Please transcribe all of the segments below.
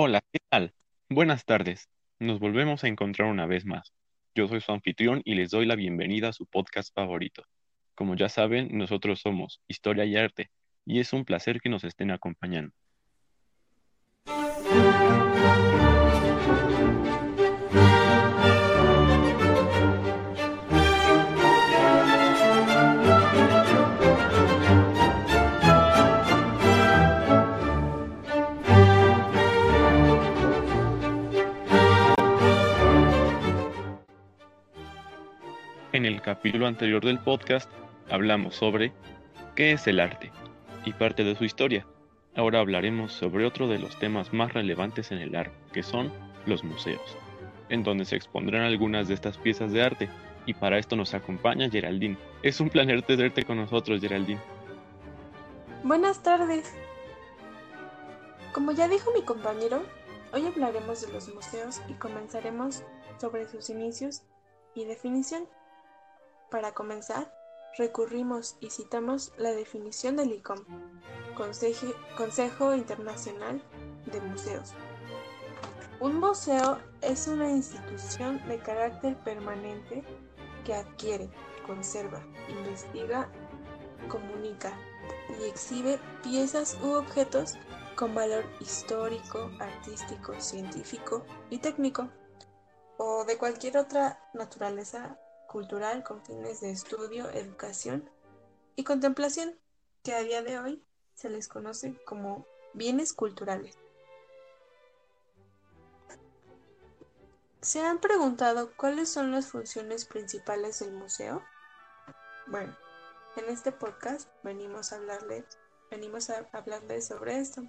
Hola, ¿qué tal? Buenas tardes. Nos volvemos a encontrar una vez más. Yo soy su anfitrión y les doy la bienvenida a su podcast favorito. Como ya saben, nosotros somos Historia y Arte, y es un placer que nos estén acompañando. Capítulo anterior del podcast hablamos sobre qué es el arte y parte de su historia. Ahora hablaremos sobre otro de los temas más relevantes en el arte, que son los museos, en donde se expondrán algunas de estas piezas de arte. Y para esto nos acompaña Geraldine. Es un placer tenerte con nosotros, Geraldine. Buenas tardes. Como ya dijo mi compañero, hoy hablaremos de los museos y comenzaremos sobre sus inicios y definición. Para comenzar, recurrimos y citamos la definición del ICOM, Consejo, Internacional de Museos. Un museo es una institución de carácter permanente que adquiere, conserva, investiga, comunica y exhibe piezas u objetos con valor histórico, artístico, científico y técnico, o de cualquier otra naturaleza cultural con fines de estudio, educación y contemplación, que a día de hoy se les conoce como bienes culturales. ¿Se han preguntado cuáles son las funciones principales del museo? Bueno, en este podcast venimos a hablarles, venimos a hablarles sobre esto.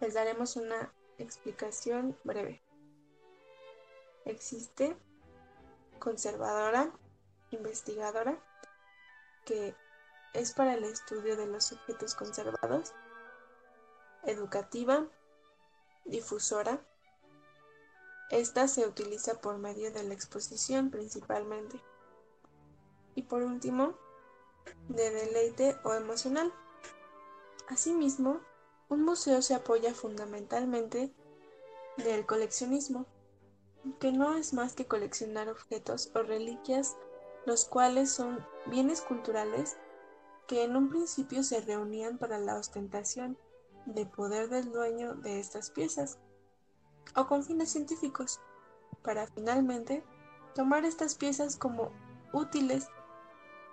Les daremos una explicación breve. Existe conservadora, investigadora, que es para el estudio de los objetos conservados, educativa, difusora. Esta se utiliza por medio de la exposición principalmente. Y por último, de deleite o emocional. Asimismo, un museo se apoya fundamentalmente del coleccionismo que no es más que coleccionar objetos o reliquias, los cuales son bienes culturales que en un principio se reunían para la ostentación de poder del dueño de estas piezas, o con fines científicos, para finalmente tomar estas piezas como útiles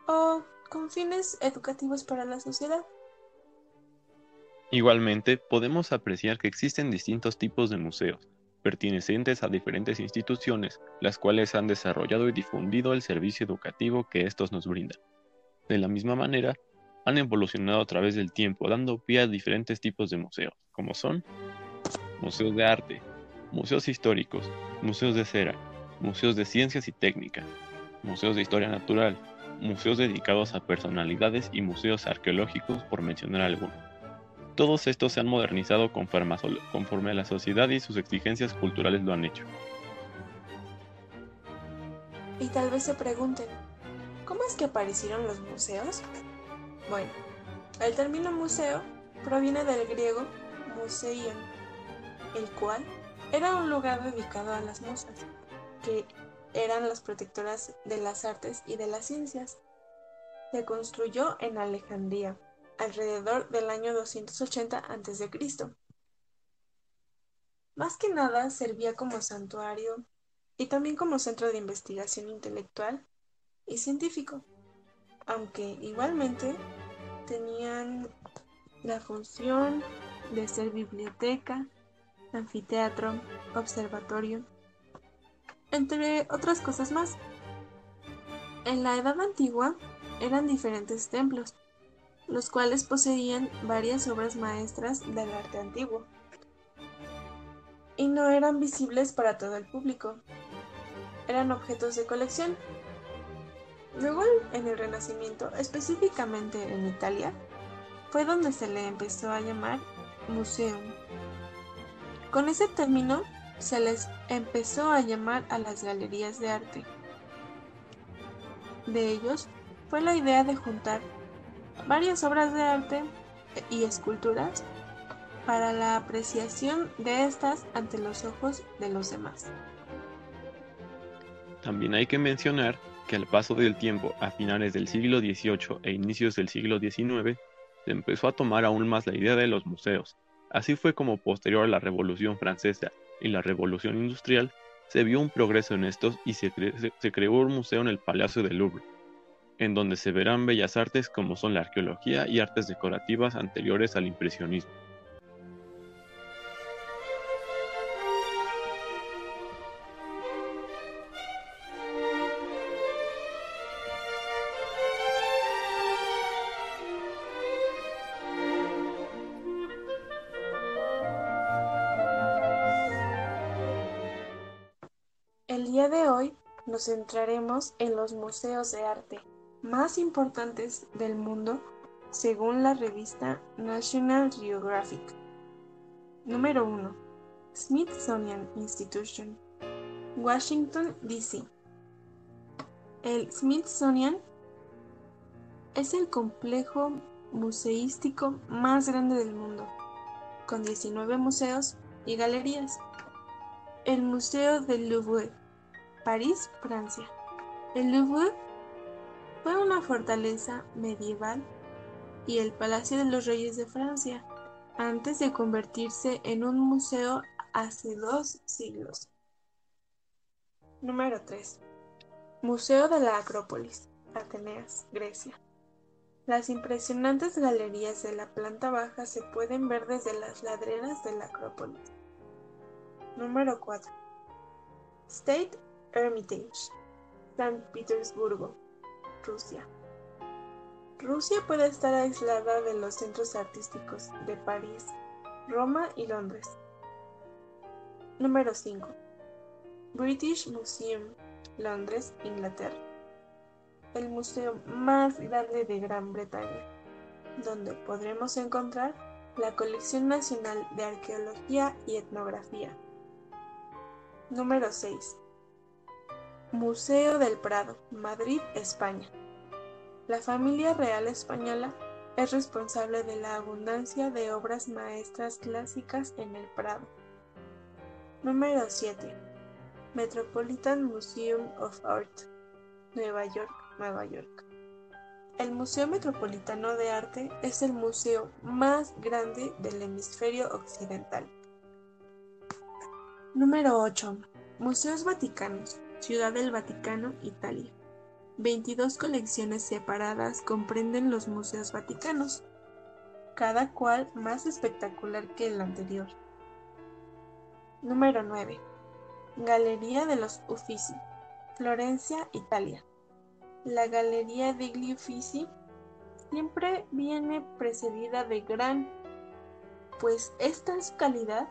o con fines educativos para la sociedad. Igualmente, podemos apreciar que existen distintos tipos de museos, pertenecientes a diferentes instituciones, las cuales han desarrollado y difundido el servicio educativo que estos nos brindan. De la misma manera, han evolucionado a través del tiempo, dando pie a diferentes tipos de museos, como son museos de arte, museos históricos, museos de cera, museos de ciencias y técnica, museos de historia natural, museos dedicados a personalidades y museos arqueológicos, por mencionar algunos. Todos estos se han modernizado conforme a la sociedad y sus exigencias culturales lo han hecho. Y tal vez se pregunten, ¿cómo es que aparecieron los museos? Bueno, el término museo proviene del griego museion, el cual era un lugar dedicado a las musas, que eran las protectoras de las artes y de las ciencias. Se construyó en Alejandría, alrededor del año 280 a.C. Más que nada servía como santuario y también como centro de investigación intelectual y científico, aunque igualmente tenían la función de ser biblioteca, anfiteatro, observatorio, entre otras cosas más. En la Edad Antigua eran diferentes templos, los cuales poseían varias obras maestras del arte antiguo y no eran visibles para todo el público. Eran objetos de colección. Luego, en el Renacimiento, específicamente en Italia, fue donde se le empezó a llamar museum. Con ese término se les empezó a llamar a las galerías de arte. De ellos fue la idea de juntar varias obras de arte y esculturas para la apreciación de estas ante los ojos de los demás. También hay que mencionar que al paso del tiempo, a finales del siglo XVIII e inicios del siglo XIX, se empezó a tomar aún más la idea de los museos. Así fue como posterior a la Revolución Francesa y la Revolución Industrial, se vio un progreso en estos y se, se creó un museo en el Palacio del Louvre, en donde se verán bellas artes como son la arqueología y artes decorativas anteriores al impresionismo. El día de hoy nos centraremos en los museos de arte más importantes del mundo según la revista National Geographic. Número 1. Smithsonian Institution, Washington, D.C. El Smithsonian es el complejo museístico más grande del mundo, con 19 museos y galerías. El Museo del Louvre, París, Francia. El Louvre fue una fortaleza medieval y el Palacio de los Reyes de Francia, antes de convertirse en un museo hace dos siglos. Número 3. Museo de la Acrópolis, Ateneas, Grecia. Las impresionantes galerías de la planta baja se pueden ver desde las ladreras de la Acrópolis. Número 4. State Hermitage, San Petersburgo, Rusia. Rusia puede estar aislada de los centros artísticos de París, Roma y Londres. Número 5. British Museum, Londres, Inglaterra. El museo más grande de Gran Bretaña, donde podremos encontrar la colección nacional de arqueología y etnografía. Número 6. Museo del Prado, Madrid, España. La familia real española es responsable de la abundancia de obras maestras clásicas en el Prado. Número 7. Metropolitan Museum of Art, Nueva York, Nueva York. El Museo Metropolitano de Arte es el museo más grande del hemisferio occidental. Número 8. Museos Vaticanos. Ciudad del Vaticano, Italia. 22 colecciones separadas comprenden los museos vaticanos, cada cual más espectacular que el anterior. Número 9. Galería de los Uffizi, Florencia, Italia. La Galería degli Uffizi siempre viene precedida de gran, pues esta es calidad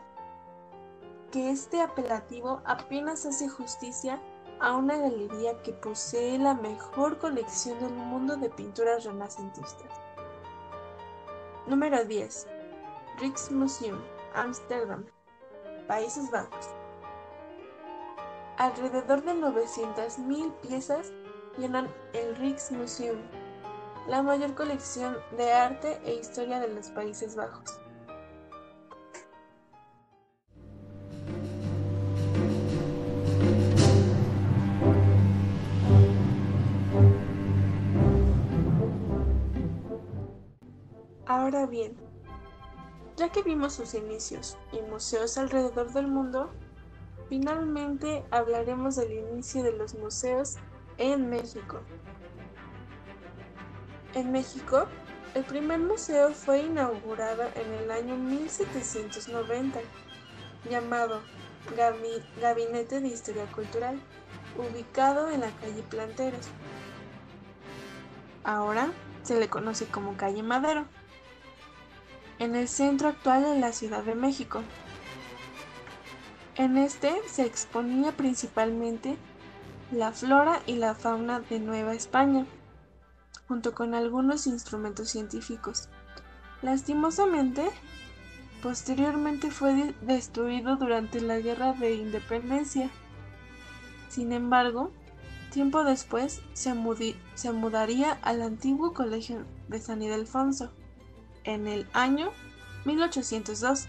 que este apelativo apenas hace justicia a una galería que posee la mejor colección del mundo de pinturas renacentistas. Número 10. Rijksmuseum, Amsterdam, Países Bajos. Alrededor de 900.000 piezas llenan el Rijksmuseum, la mayor colección de arte e historia de los Países Bajos. Ahora bien, ya que vimos sus inicios y museos alrededor del mundo, finalmente hablaremos del inicio de los museos en México. En México, el primer museo fue inaugurado en el año 1790, llamado Gabinete de Historia Cultural, ubicado en la calle Planteros. Ahora se le conoce como calle Madero en el centro actual de la Ciudad de México. En este se exponía principalmente la flora y la fauna de Nueva España, junto con algunos instrumentos científicos. Lastimosamente, posteriormente fue destruido durante la Guerra de Independencia. Sin embargo, tiempo después se, se mudaría al antiguo Colegio de San Ildefonso en el año 1802,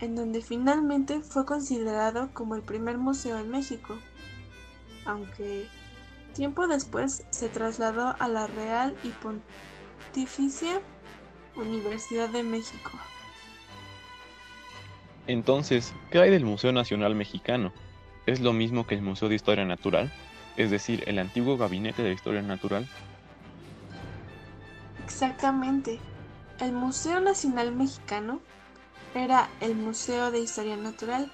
en donde finalmente fue considerado como el primer museo en México, aunque tiempo después se trasladó a la Real y Pontificia Universidad de México. Entonces, ¿qué hay del Museo Nacional Mexicano? ¿Es lo mismo que el Museo de Historia Natural? Es decir, el antiguo Gabinete de Historia Natural. Exactamente. El Museo Nacional Mexicano era el Museo de Historia Natural,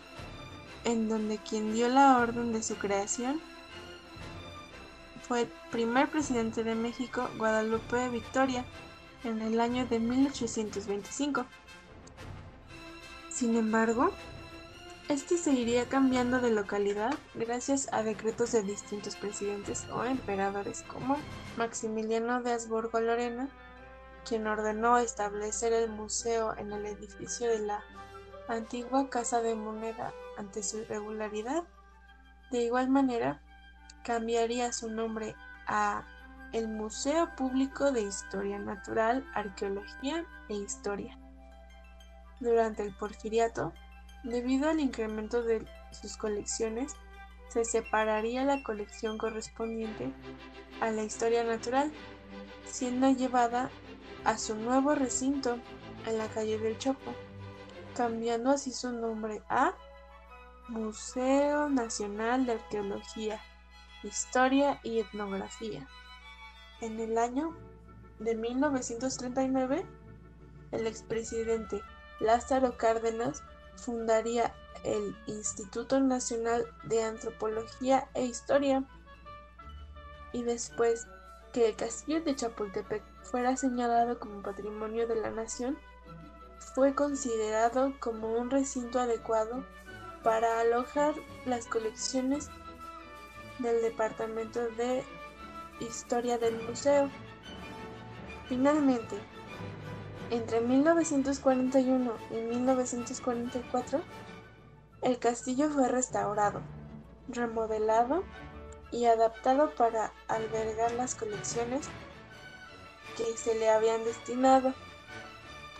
en donde quien dio la orden de su creación fue el primer presidente de México, Guadalupe Victoria, en el año de 1825. Sin embargo, este se iría cambiando de localidad gracias a decretos de distintos presidentes o emperadores como Maximiliano de Habsburgo-Lorena, quien ordenó establecer el museo en el edificio de la antigua Casa de Moneda ante su irregularidad. De igual manera, cambiaría su nombre a el Museo Público de Historia Natural, Arqueología e Historia. Durante el Porfiriato, debido al incremento de sus colecciones, se separaría la colección correspondiente a la historia natural, siendo llevada a su nuevo recinto en la calle del Chopo, cambiando así su nombre a Museo Nacional de Arqueología, Historia y Etnografía. En el año de 1939, el expresidente Lázaro Cárdenas fundaría el Instituto Nacional de Antropología e Historia y después que el castillo de Chapultepec fuera señalado como patrimonio de la nación, fue considerado como un recinto adecuado para alojar las colecciones del Departamento de Historia del museo. Finalmente, entre 1941 y 1944, el castillo fue restaurado, remodelado y adaptado para albergar las colecciones que se le habían destinado.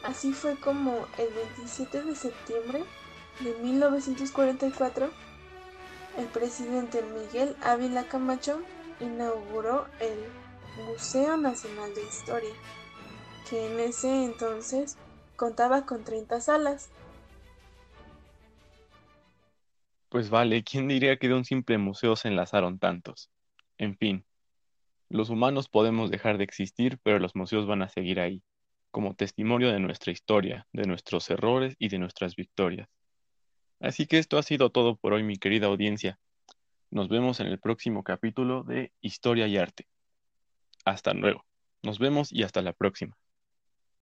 Así fue como el 27 de septiembre de 1944, el presidente Miguel Ávila Camacho inauguró el Museo Nacional de Historia, que en ese entonces contaba con 30 salas. Pues vale, ¿quién diría que de un simple museo se enlazaron tantos? En fin, los humanos podemos dejar de existir, pero los museos van a seguir ahí, como testimonio de nuestra historia, de nuestros errores y de nuestras victorias. Así que esto ha sido todo por hoy, mi querida audiencia. Nos vemos en el próximo capítulo de Historia y Arte. Hasta luego. Nos vemos y hasta la próxima.